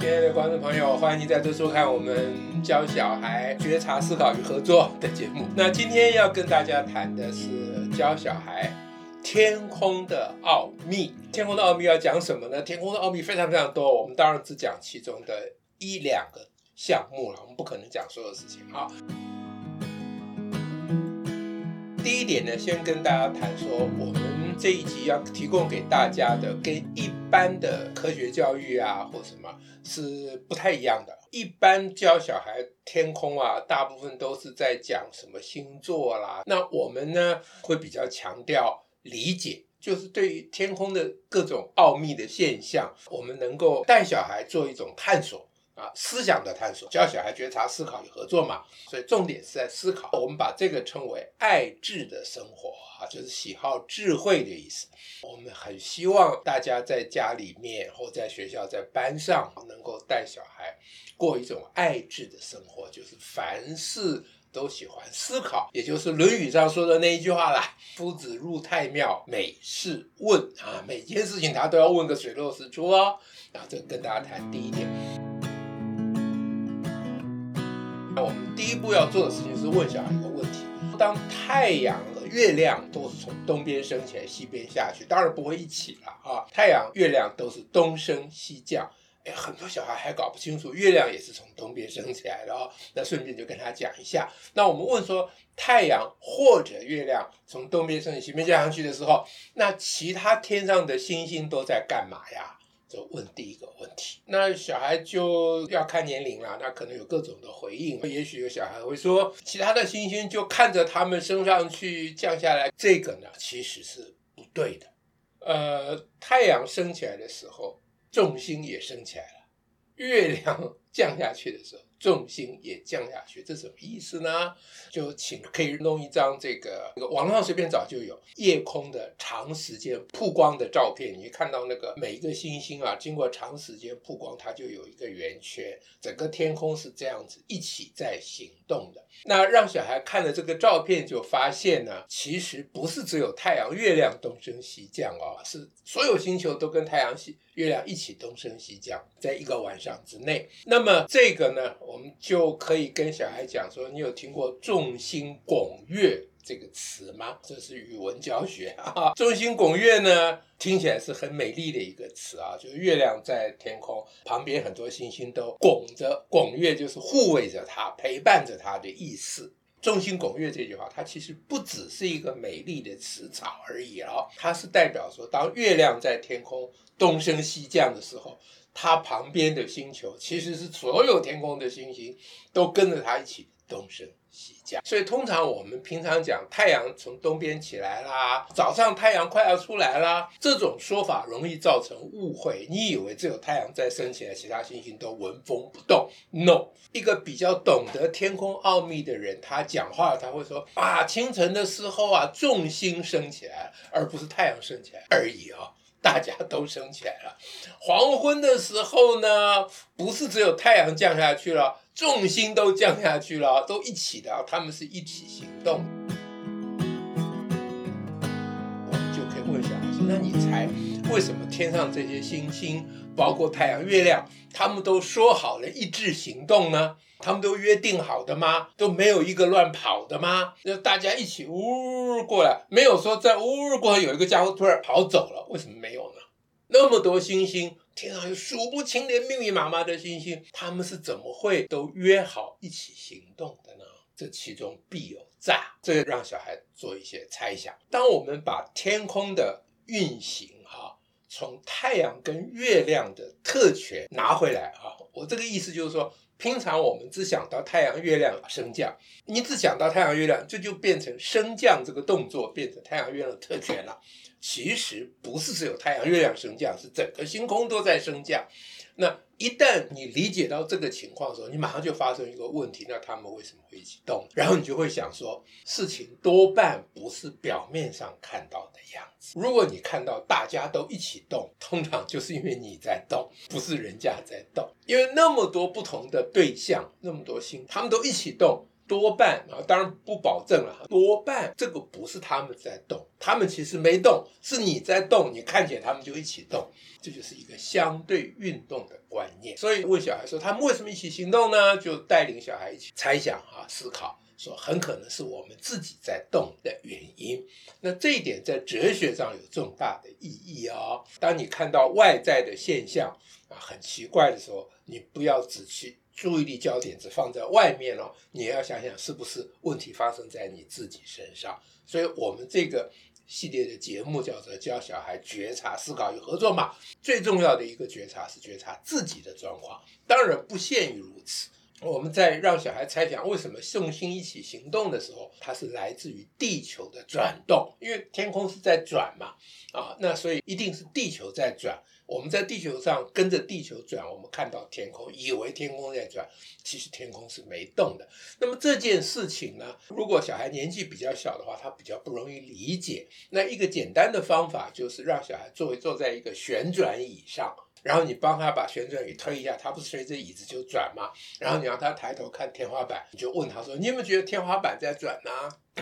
亲爱的观众朋友，欢迎您再次收看我们教小孩觉察、思考与合作的节目。那今天要跟大家谈的是教小孩天空的奥秘。天空的奥秘要讲什么呢？天空的奥秘非常非常多，我们当然只讲其中的一两个项目了，我们不可能讲所有事情啊。第一点呢，先跟大家谈说，我们这一集要提供给大家的，跟一般的科学教育啊或什么是不太一样的。一般教小孩天空啊，大部分都是在讲什么星座啦。那我们呢，会比较强调理解，就是对于天空的各种奥秘的现象，我们能够带小孩做一种探索。啊，思想的探索，教小孩觉察、思考与合作嘛，所以重点是在思考。我们把这个称为爱智的生活啊，就是喜好智慧的意思。我们很希望大家在家里面或在学校、在班上，能够带小孩过一种爱智的生活，就是凡事都喜欢思考，也就是《论语》上说的那一句话啦：“夫子入太庙，每事问啊，每件事情他都要问个水落石出哦。”啊，这跟大家谈第一点。第一步要做的事情是问小孩一个问题：当太阳和月亮都是从东边升起来，西边下去，当然不会一起了啊！太阳、月亮都是东升西降，哎，很多小孩还搞不清楚，月亮也是从东边升起来的哦。那顺便就跟他讲一下。那我们问说，太阳或者月亮从东边升起，西边降上去的时候，那其他天上的星星都在干嘛呀？就问第一个问题，那小孩就要看年龄了，那可能有各种的回应。也许有小孩会说，其他的星星就看着他们升上去降下来，这个呢其实是不对的。呃，太阳升起来的时候，重心也升起来了；月亮 降下去的时候，重心也降下去，这什么意思呢？就请可以弄一张，这个网络上随便找就有夜空的长时间曝光的照片，你看到那个每一个星星啊，经过长时间曝光，它就有一个圆圈，整个天空是这样子一起在行动的。那让小孩看了这个照片，就发现呢，其实不是只有太阳、月亮东升西降哦，是所有星球都跟太阳系。月亮一起东升西降，在一个晚上之内。那么这个呢，我们就可以跟小孩讲说：“你有听过众星拱月这个词吗？”这是语文教学啊。众星拱月呢，听起来是很美丽的一个词啊，就是月亮在天空旁边，很多星星都拱着，拱月就是护卫着它，陪伴着它的意思。众星拱月这句话，它其实不只是一个美丽的词藻而已哦，它是代表说，当月亮在天空东升西降的时候，它旁边的星球其实是所有天空的星星都跟着它一起东升西降。所以通常我们平常讲太阳从东边起来啦，早上太阳快要出来啦，这种说法容易造成误会。你以为只有太阳在升起来，其他星星都纹风不动？No，一个比较懂得天空奥秘的人，他讲话他会说啊，清晨的时候啊，众星升起来，而不是太阳升起来而已啊、大家都升起来了。黄昏的时候呢，不是只有太阳降下去了，重心都降下去了，都一起的，他们是一起行动。我们就可以问小孩说：“那你猜，为什么天上这些星星，包括太阳、月亮，他们都说好了一致行动呢？”他们都约定好的吗？都没有一个乱跑的吗？那大家一起呜过来，没有说在呜过来有一个家伙突然跑走了，为什么没有呢？那么多星星，天上有数不清的密密麻麻的星星，他们是怎么会都约好一起行动的呢？这其中必有诈，这让小孩做一些猜想。当我们把天空的运行，从太阳跟月亮的特权拿回来啊，我这个意思就是说。平常我们只想到太阳、月亮升降，你只想到太阳、月亮，这就变成升降这个动作变成太阳、月亮的特权了。其实不是只有太阳、月亮升降，是整个星空都在升降。那一旦你理解到这个情况的时候，你马上就发生一个问题：那他们为什么会一起动？然后你就会想说，事情多半不是表面上看到的样子。如果你看到大家都一起动，通常就是因为你在动，不是人家在动。因为那么多不同的对象，那么多心，他们都一起动。多半啊，当然不保证了，多半这个不是他们在动，他们其实没动，是你在动，你看见他们就一起动，这就是一个相对运动的观念。所以问小孩说他们为什么一起行动呢？就带领小孩一起猜想啊，思考。说很可能是我们自己在动的原因，那这一点在哲学上有重大的意义哦。当你看到外在的现象啊很奇怪的时候，你不要只去注意力焦点只放在外面哦，你要想想是不是问题发生在你自己身上。所以我们这个系列的节目叫做教小孩觉察、思考与合作嘛。最重要的一个觉察是觉察自己的状况，当然不限于如此。我们在让小孩猜想为什么重心一起行动的时候，它是来自于地球的转动，因为天空是在转嘛，啊，那所以一定是地球在转。我们在地球上跟着地球转，我们看到天空，以为天空在转，其实天空是没动的。那么这件事情呢，如果小孩年纪比较小的话，他比较不容易理解。那一个简单的方法就是让小孩坐坐在一个旋转椅上。然后你帮他把旋转椅推一下，他不是随着椅子就转吗？然后你让他抬头看天花板，你就问他说：“你有没有觉得天花板在转呢？”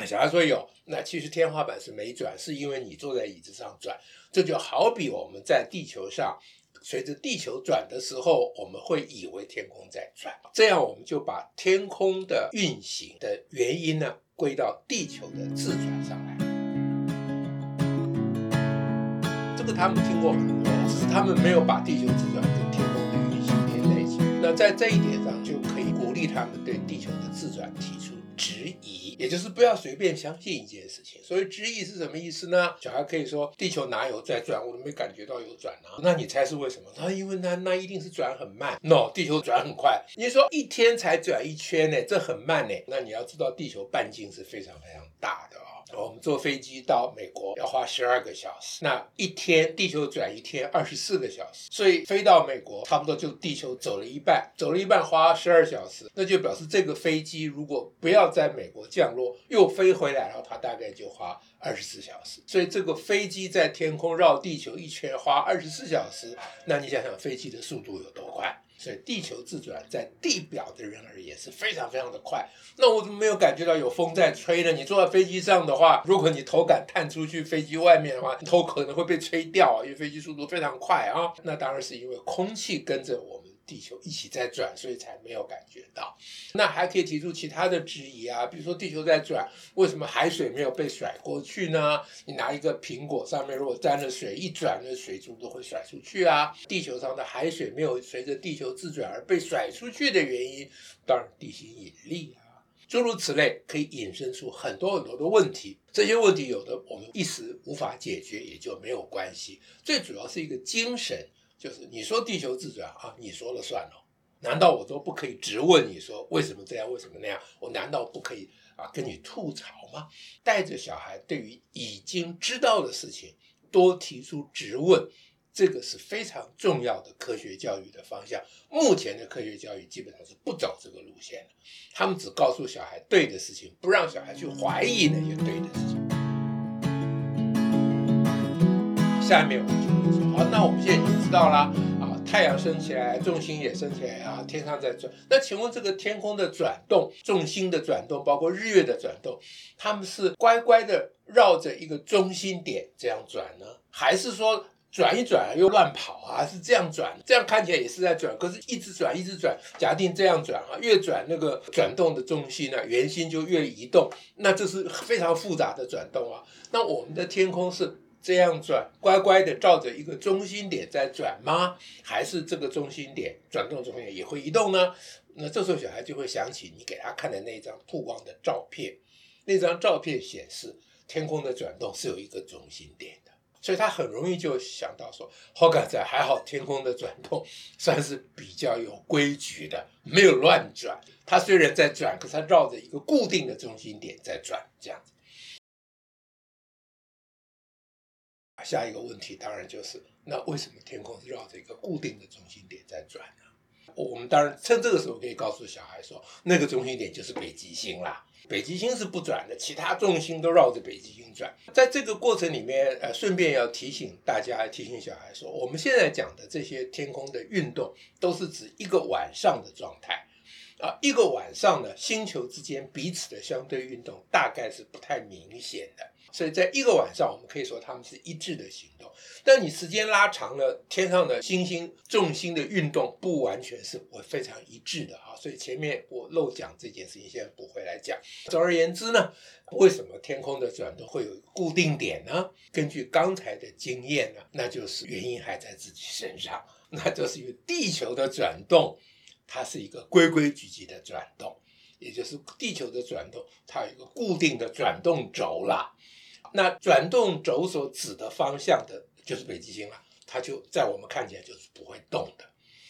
小孩说有。那其实天花板是没转，是因为你坐在椅子上转。这就好比我们在地球上，随着地球转的时候，我们会以为天空在转。这样我们就把天空的运行的原因呢，归到地球的自转上来。他们听过很多。只是他们没有把地球自转跟天空的运行连在一起。那在这一点上，就可以鼓励他们对地球的自转提出质疑，也就是不要随便相信一件事情。所以质疑是什么意思呢？小孩可以说：“地球哪有在转？我都没感觉到有转啊。”那你猜是为什么？他因为那那一定是转很慢。No，地球转很快。你说一天才转一圈呢，这很慢呢。那你要知道，地球半径是非常非常大的哦。我们坐飞机到美国要花十二个小时，那一天地球转一天二十四个小时，所以飞到美国差不多就地球走了一半，走了一半花十二小时，那就表示这个飞机如果不要在美国降降落又飞回来，然后它大概就花二十四小时。所以这个飞机在天空绕地球一圈花二十四小时，那你想想飞机的速度有多快？所以地球自转在地表的人而言是非常非常的快。那我怎么没有感觉到有风在吹呢？你坐在飞机上的话，如果你头敢探出去飞机外面的话，头可能会被吹掉啊，因为飞机速度非常快啊。那当然是因为空气跟着我们。地球一起在转，所以才没有感觉到。那还可以提出其他的质疑啊，比如说地球在转，为什么海水没有被甩过去呢？你拿一个苹果上面如果沾了水，一转，那水珠都会甩出去啊。地球上的海水没有随着地球自转而被甩出去的原因，当然地心引力啊，诸如此类，可以引申出很多很多的问题。这些问题有的我们一时无法解决，也就没有关系。最主要是一个精神。就是你说地球自转啊，你说了算哦，难道我都不可以直问你说为什么这样，为什么那样？我难道不可以啊跟你吐槽吗？带着小孩对于已经知道的事情多提出质问，这个是非常重要的科学教育的方向。目前的科学教育基本上是不走这个路线的，他们只告诉小孩对的事情，不让小孩去怀疑那些对的事情。下面我们好，那我们现在已经知道了啊，太阳升起来，重心也升起来啊，天上在转。那请问这个天空的转动，重心的转动，包括日月的转动，他们是乖乖的绕着一个中心点这样转呢，还是说转一转又乱跑啊？是这样转，这样看起来也是在转，可是一直转一直转。假定这样转啊，越转那个转动的重心呢，圆心就越移动，那这是非常复杂的转动啊。那我们的天空是？这样转，乖乖的照着一个中心点在转吗？还是这个中心点转动中间也会移动呢？那这时候小孩就会想起你给他看的那张曝光的照片，那张照片显示天空的转动是有一个中心点的，所以他很容易就想到说：“好嘎仔，还好天空的转动算是比较有规矩的，没有乱转。它虽然在转，可是它绕着一个固定的中心点在转，这样子。”下一个问题当然就是，那为什么天空是绕着一个固定的中心点在转呢？我们当然趁这个时候可以告诉小孩说，那个中心点就是北极星啦。北极星是不转的，其他重心都绕着北极星转。在这个过程里面，呃，顺便要提醒大家，提醒小孩说，我们现在讲的这些天空的运动，都是指一个晚上的状态。啊，一个晚上呢，星球之间彼此的相对运动大概是不太明显的，所以在一个晚上，我们可以说它们是一致的行动。但你时间拉长了，天上的星星重心的运动不完全是会非常一致的啊。所以前面我漏讲这件事情，现在补回来讲。总而言之呢，为什么天空的转动会有固定点呢？根据刚才的经验呢，那就是原因还在自己身上，那就是因为地球的转动。它是一个规规矩矩的转动，也就是地球的转动，它有一个固定的转动轴啦。那转动轴所指的方向的，就是北极星了，它就在我们看起来就是不会动的。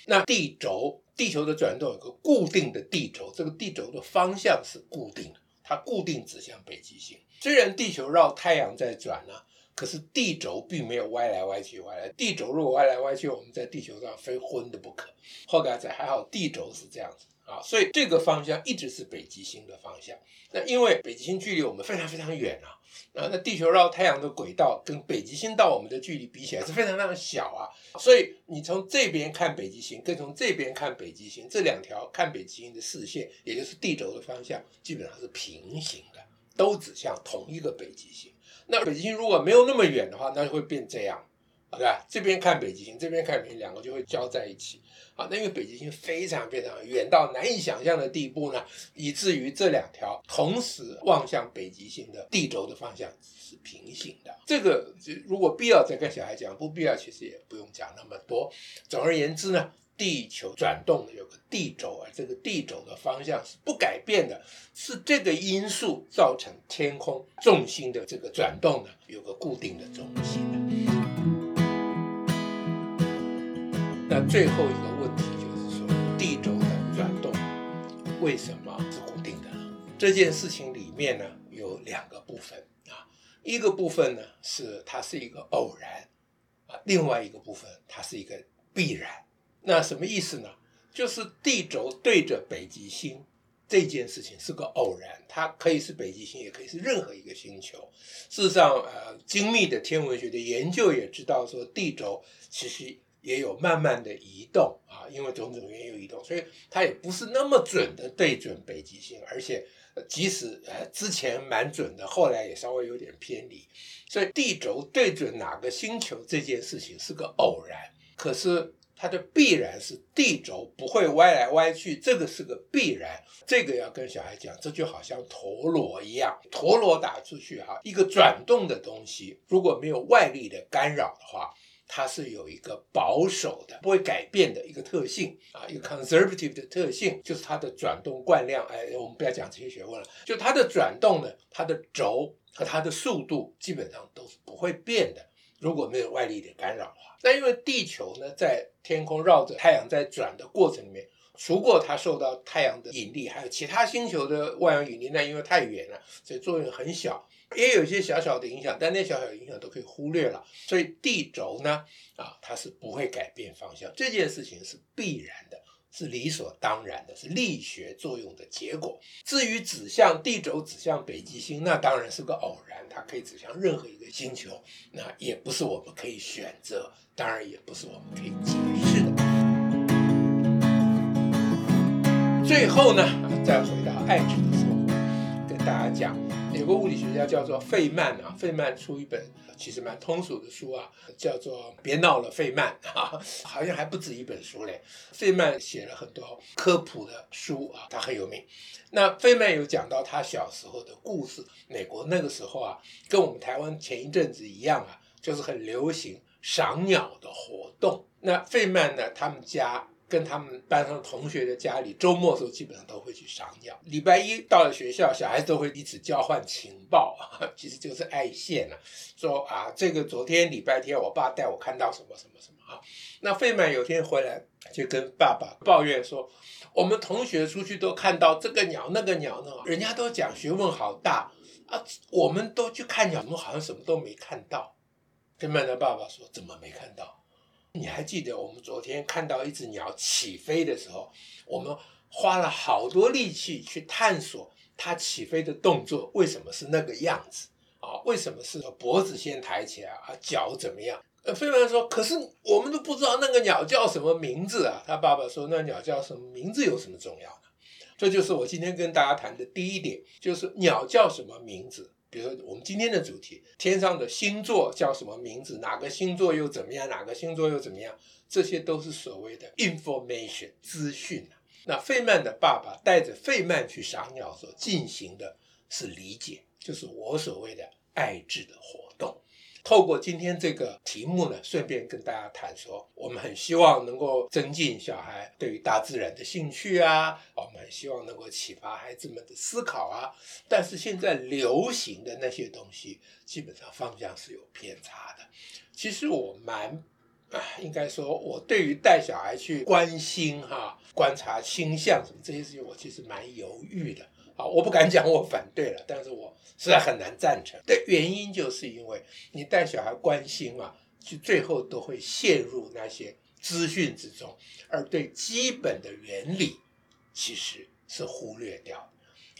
那地轴，地球的转动有个固定的地轴，这个地轴的方向是固定的，它固定指向北极星。虽然地球绕太阳在转呢、可是地轴并没有歪来歪去，歪来地轴如果歪来歪去，我们在地球上非昏的不可。后来才还好，地轴是这样子啊，所以这个方向一直是北极星的方向。那因为北极星距离我们非常非常远啊，啊，那地球绕太阳的轨道跟北极星到我们的距离比起来是非常非常小啊，所以你从这边看北极星，跟从这边看北极星，这两条看北极星的视线，也就是地轴的方向，基本上是平行的，都指向同一个北极星。那北极星如果没有那么远的话，那就会变这样，对吧？这边看北极星，这边看北极星，两个就会交在一起。啊，那因为北极星非常非常远到难以想象的地步呢，以至于这两条同时望向北极星的地轴的方向是平行的。这个如果必要再跟小孩讲，不必要其实也不用讲那么多。总而言之呢。地球转动的有个地轴，而这个地轴的方向是不改变的，是这个因素造成天空重心的这个转动呢，有个固定的中心。那最后一个问题就是说，地轴的转动为什么是固定的？这件事情里面呢，有两个部分啊，一个部分呢是它是一个偶然啊，另外一个部分它是一个必然。那什么意思呢？就是地轴对着北极星这件事情是个偶然，它可以是北极星，也可以是任何一个星球。事实上，呃，精密的天文学的研究也知道说，地轴其实也有慢慢的移动啊，因为种种原因有移动，所以它也不是那么准的对准北极星，而且即使呃之前蛮准的，后来也稍微有点偏离。所以地轴对准哪个星球这件事情是个偶然，可是。它的必然是地轴不会歪来歪去，这个是个必然。这个要跟小孩讲，这就好像陀螺一样，陀螺打出去哈，一个转动的东西，如果没有外力的干扰的话，它是有一个保守的、不会改变的一个特性啊，一个 conservative 的特性，就是它的转动惯量。哎，我们不要讲这些学问了，就它的转动呢，它的轴和它的速度基本上都是不会变的。如果没有外力的干扰的话，那因为地球呢，在天空绕着太阳在转的过程里面，除过它受到太阳的引力，还有其他星球的万有引力，那因为太远了，所以作用很小，也有一些小小的影响，但那小小的影响都可以忽略了。所以地轴呢，啊，它是不会改变方向，这件事情是必然的。是理所当然的，是力学作用的结果。至于指向地轴指向北极星，那当然是个偶然，它可以指向任何一个星球，那也不是我们可以选择，当然也不是我们可以解释的。最后呢，再回到爱智的生活，跟大家讲。有个物理学家叫做费曼啊，费曼出一本其实蛮通俗的书啊，叫做《别闹了，费曼》啊，好像还不止一本书嘞。费曼写了很多科普的书啊，他很有名。那费曼有讲到他小时候的故事。美国那个时候啊，跟我们台湾前一阵子一样啊，就是很流行赏鸟的活动。那费曼呢，他们家。跟他们班上同学的家里，周末的时候基本上都会去赏鸟。礼拜一到了学校，小孩子都会彼此交换情报，其实就是爱线了。说啊，这个昨天礼拜天，我爸带我看到什么什么什么啊。那费曼有天回来就跟爸爸抱怨说，我们同学出去都看到这个鸟那个鸟呢，人家都讲学问好大啊，我们都去看鸟，我们好像什么都没看到。费曼的爸爸说，怎么没看到？你还记得我们昨天看到一只鸟起飞的时候，我们花了好多力气去探索它起飞的动作为什么是那个样子啊？为什么是脖子先抬起来啊？脚怎么样？呃，飞凡说：“可是我们都不知道那个鸟叫什么名字啊。”他爸爸说：“那鸟叫什么名字有什么重要呢？这就是我今天跟大家谈的第一点，就是鸟叫什么名字？比如说我们今天的主题，天上的星座叫什么名字？哪个星座又怎么样？哪个星座又怎么样？这些都是所谓的 information 资讯。那费曼的爸爸带着费曼去赏鸟所进行的是理解，就是我所谓的爱智的活动。透过今天这个题目呢，顺便跟大家谈说，我们很希望能够增进小孩对于大自然的兴趣啊，我们很希望能够启发孩子们的思考啊。但是现在流行的那些东西，基本上方向是有偏差的。其实我蛮啊，应该说，我对于带小孩去关心哈、观察星象什么这些事情，我其实蛮犹豫的。啊，我不敢讲我反对了，但是我实在很难赞成。的原因就是因为你带小孩关心嘛，就最后都会陷入那些资讯之中，而对基本的原理其实是忽略掉。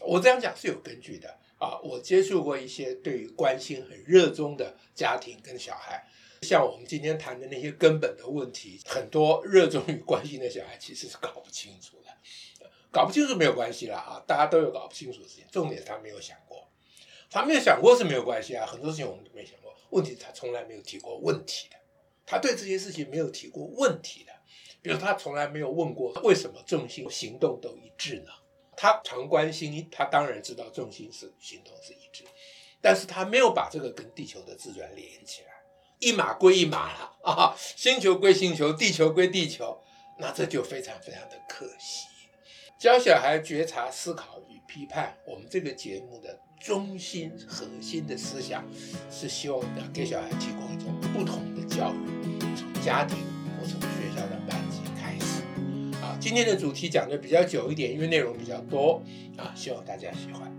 我这样讲是有根据的啊，我接触过一些对于关心很热衷的家庭跟小孩，像我们今天谈的那些根本的问题，很多热衷于关心的小孩其实是搞不清楚的。搞不清楚没有关系啦啊，大家都有搞不清楚的事情。重点是他没有想过，他没有想过是没有关系啊。很多事情我们都没想过，问题是他从来没有提过问题的。他对这些事情没有提过问题的，比如他从来没有问过为什么众星行动都一致呢？他常关心，他当然知道众星是行动是一致，但是他没有把这个跟地球的自转连起来，一码归一码了啊，星球归星球，地球归地球，那这就非常非常的可惜。教小孩觉察、思考与批判，我们这个节目的中心核心的思想是希望要给小孩提供一种不同的教育，从家庭或从学校的班级开始。啊，今天的主题讲的比较久一点，因为内容比较多啊，希望大家喜欢。